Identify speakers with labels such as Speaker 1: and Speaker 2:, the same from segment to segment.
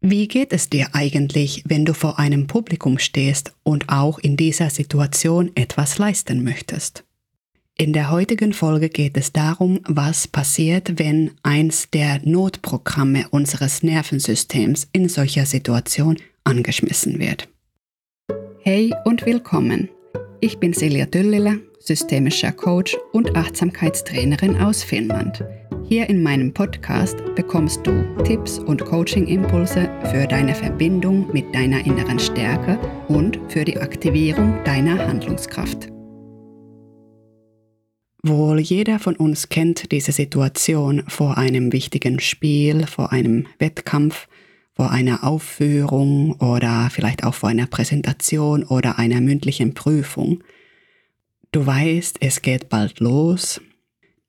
Speaker 1: Wie geht es dir eigentlich, wenn du vor einem Publikum stehst und auch in dieser Situation etwas leisten möchtest? In der heutigen Folge geht es darum, was passiert, wenn eins der Notprogramme unseres Nervensystems in solcher Situation angeschmissen wird. Hey und willkommen. Ich bin Silja Düllile, systemischer Coach und Achtsamkeitstrainerin aus Finnland. Hier in meinem Podcast bekommst du Tipps und Coaching-Impulse für deine Verbindung mit deiner inneren Stärke und für die Aktivierung deiner Handlungskraft. Wohl jeder von uns kennt diese Situation vor einem wichtigen Spiel, vor einem Wettkampf, vor einer Aufführung oder vielleicht auch vor einer Präsentation oder einer mündlichen Prüfung. Du weißt, es geht bald los,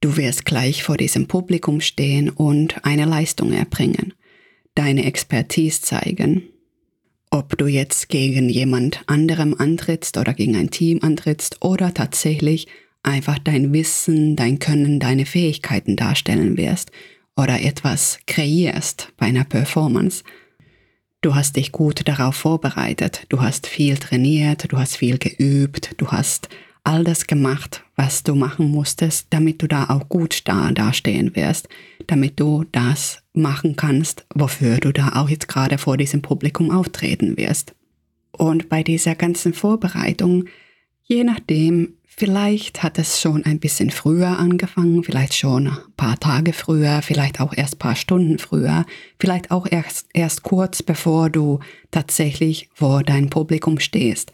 Speaker 1: Du wirst gleich vor diesem Publikum stehen und eine Leistung erbringen, deine Expertise zeigen. Ob du jetzt gegen jemand anderem antrittst oder gegen ein Team antrittst oder tatsächlich einfach dein Wissen, dein Können, deine Fähigkeiten darstellen wirst oder etwas kreierst bei einer Performance. Du hast dich gut darauf vorbereitet, du hast viel trainiert, du hast viel geübt, du hast all das gemacht, was du machen musstest, damit du da auch gut da dastehen wirst, damit du das machen kannst, wofür du da auch jetzt gerade vor diesem Publikum auftreten wirst. Und bei dieser ganzen Vorbereitung, je nachdem, vielleicht hat es schon ein bisschen früher angefangen, vielleicht schon ein paar Tage früher, vielleicht auch erst ein paar Stunden früher, vielleicht auch erst, erst kurz bevor du tatsächlich vor deinem Publikum stehst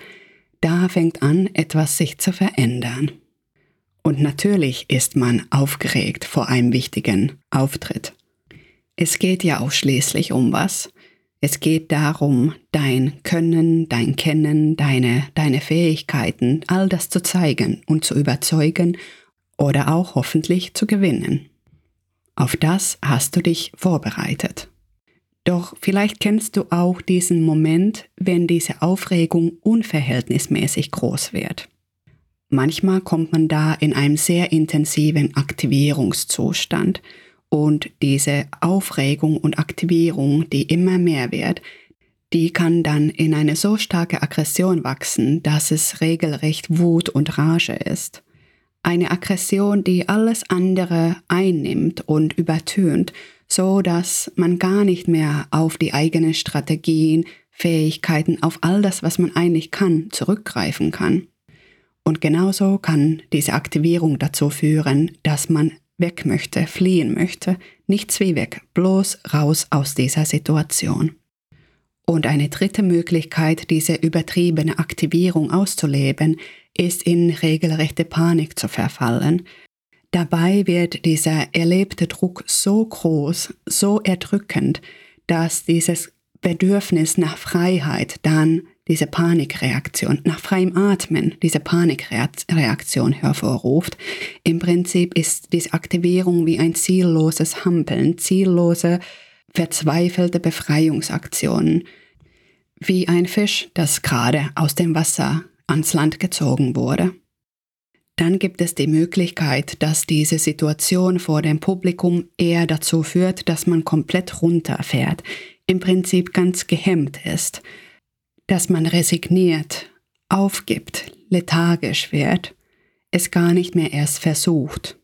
Speaker 1: da fängt an, etwas sich zu verändern. Und natürlich ist man aufgeregt vor einem wichtigen Auftritt. Es geht ja auch schließlich um was. Es geht darum, dein Können, dein Kennen, deine, deine Fähigkeiten, all das zu zeigen und zu überzeugen oder auch hoffentlich zu gewinnen. Auf das hast du dich vorbereitet. Doch vielleicht kennst du auch diesen Moment, wenn diese Aufregung unverhältnismäßig groß wird. Manchmal kommt man da in einem sehr intensiven Aktivierungszustand und diese Aufregung und Aktivierung, die immer mehr wird, die kann dann in eine so starke Aggression wachsen, dass es regelrecht Wut und Rage ist. Eine Aggression, die alles andere einnimmt und übertönt so dass man gar nicht mehr auf die eigenen Strategien, Fähigkeiten, auf all das, was man eigentlich kann, zurückgreifen kann. Und genauso kann diese Aktivierung dazu führen, dass man weg möchte, fliehen möchte, nichts wie weg, bloß raus aus dieser Situation. Und eine dritte Möglichkeit, diese übertriebene Aktivierung auszuleben, ist in regelrechte Panik zu verfallen, Dabei wird dieser erlebte Druck so groß, so erdrückend, dass dieses Bedürfnis nach Freiheit dann diese Panikreaktion, nach freiem Atmen diese Panikreaktion hervorruft. Im Prinzip ist diese Aktivierung wie ein zielloses Hampeln, ziellose, verzweifelte Befreiungsaktionen, wie ein Fisch, das gerade aus dem Wasser ans Land gezogen wurde dann gibt es die Möglichkeit, dass diese Situation vor dem Publikum eher dazu führt, dass man komplett runterfährt, im Prinzip ganz gehemmt ist, dass man resigniert, aufgibt, lethargisch wird, es gar nicht mehr erst versucht.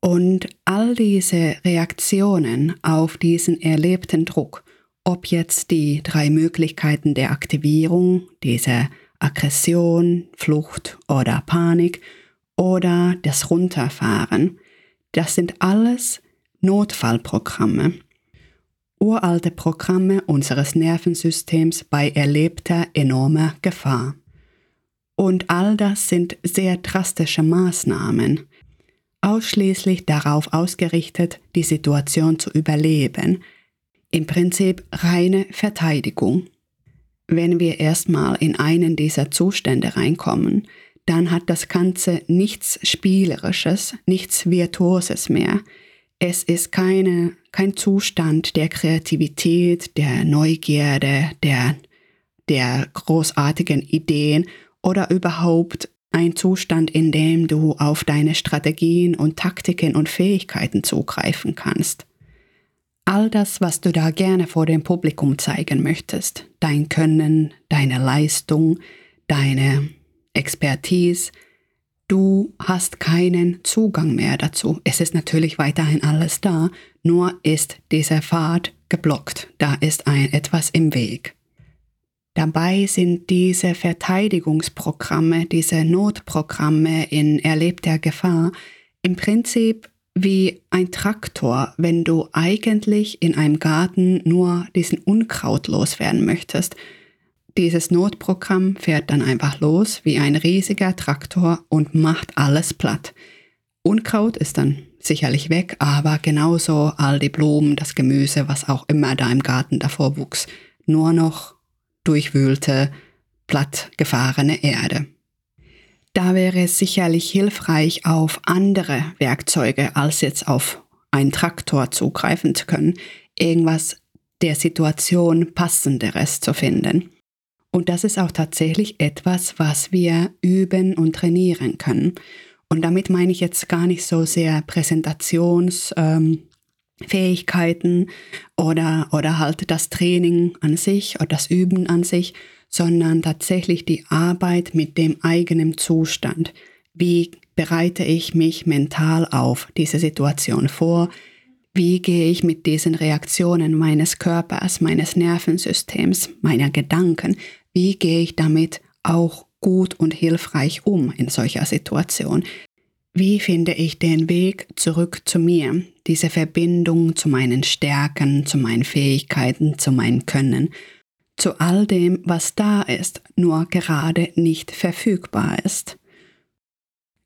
Speaker 1: Und all diese Reaktionen auf diesen erlebten Druck, ob jetzt die drei Möglichkeiten der Aktivierung, diese Aggression, Flucht oder Panik oder das Runterfahren. Das sind alles Notfallprogramme. Uralte Programme unseres Nervensystems bei erlebter enormer Gefahr. Und all das sind sehr drastische Maßnahmen, ausschließlich darauf ausgerichtet, die Situation zu überleben, im Prinzip reine Verteidigung. Wenn wir erstmal in einen dieser Zustände reinkommen, dann hat das Ganze nichts Spielerisches, nichts Virtuoses mehr. Es ist keine, kein Zustand der Kreativität, der Neugierde, der, der großartigen Ideen oder überhaupt ein Zustand, in dem du auf deine Strategien und Taktiken und Fähigkeiten zugreifen kannst. All das, was du da gerne vor dem Publikum zeigen möchtest, dein Können, deine Leistung, deine Expertise, du hast keinen Zugang mehr dazu. Es ist natürlich weiterhin alles da, nur ist dieser Pfad geblockt. Da ist ein etwas im Weg. Dabei sind diese Verteidigungsprogramme, diese Notprogramme in erlebter Gefahr im Prinzip wie ein Traktor, wenn du eigentlich in einem Garten nur diesen Unkraut loswerden möchtest. Dieses Notprogramm fährt dann einfach los wie ein riesiger Traktor und macht alles platt. Unkraut ist dann sicherlich weg, aber genauso all die Blumen, das Gemüse, was auch immer da im Garten davor wuchs. Nur noch durchwühlte, plattgefahrene Erde. Da wäre es sicherlich hilfreich, auf andere Werkzeuge als jetzt auf einen Traktor zugreifen zu können, irgendwas der Situation passenderes zu finden. Und das ist auch tatsächlich etwas, was wir üben und trainieren können. Und damit meine ich jetzt gar nicht so sehr Präsentationsfähigkeiten ähm, oder, oder halt das Training an sich oder das Üben an sich, sondern tatsächlich die Arbeit mit dem eigenen Zustand. Wie bereite ich mich mental auf diese Situation vor? Wie gehe ich mit diesen Reaktionen meines Körpers, meines Nervensystems, meiner Gedanken, wie gehe ich damit auch gut und hilfreich um in solcher Situation? Wie finde ich den Weg zurück zu mir, diese Verbindung zu meinen Stärken, zu meinen Fähigkeiten, zu meinem Können zu all dem, was da ist, nur gerade nicht verfügbar ist.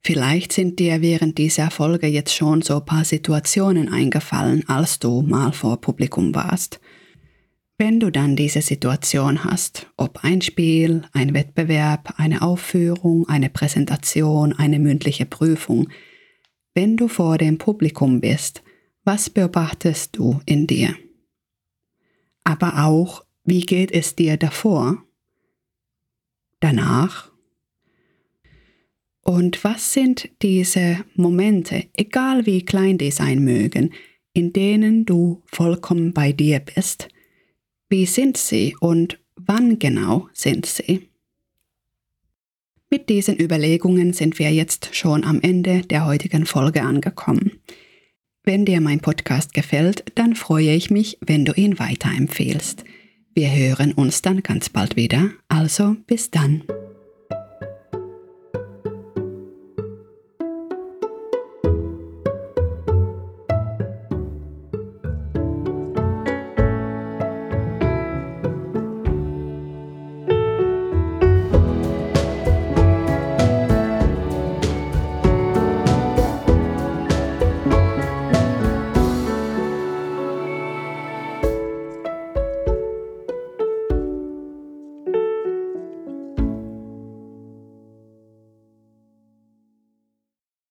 Speaker 1: Vielleicht sind dir während dieser Folge jetzt schon so ein paar Situationen eingefallen, als du mal vor Publikum warst. Wenn du dann diese Situation hast, ob ein Spiel, ein Wettbewerb, eine Aufführung, eine Präsentation, eine mündliche Prüfung, wenn du vor dem Publikum bist, was beobachtest du in dir? Aber auch, wie geht es dir davor? Danach? Und was sind diese Momente, egal wie klein die sein mögen, in denen du vollkommen bei dir bist? Wie sind sie und wann genau sind sie? Mit diesen Überlegungen sind wir jetzt schon am Ende der heutigen Folge angekommen. Wenn dir mein Podcast gefällt, dann freue ich mich, wenn du ihn weiterempfehlst. Wir hören uns dann ganz bald wieder, also bis dann.